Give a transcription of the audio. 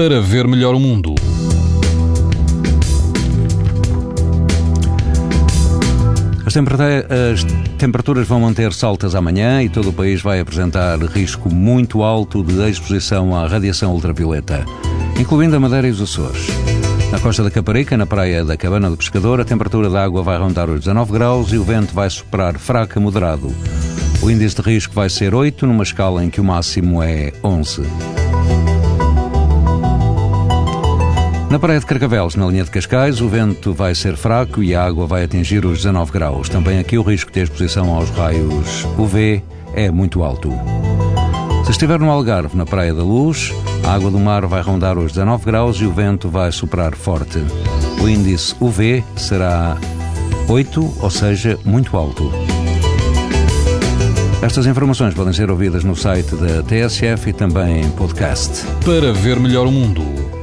para ver melhor o mundo. As temperaturas vão manter-se altas amanhã e todo o país vai apresentar risco muito alto de exposição à radiação ultravioleta, incluindo a Madeira e os Açores. Na costa da Caparica, na praia da Cabana do Pescador, a temperatura da água vai rondar os 19 graus e o vento vai soprar fraco a moderado. O índice de risco vai ser 8, numa escala em que o máximo é 11. Na praia de Carcavelos, na linha de Cascais, o vento vai ser fraco e a água vai atingir os 19 graus. Também aqui o risco de exposição aos raios UV é muito alto. Se estiver no Algarve, na Praia da Luz, a água do mar vai rondar os 19 graus e o vento vai soprar forte. O índice UV será 8, ou seja, muito alto. Estas informações podem ser ouvidas no site da TSF e também em podcast. Para ver melhor o mundo,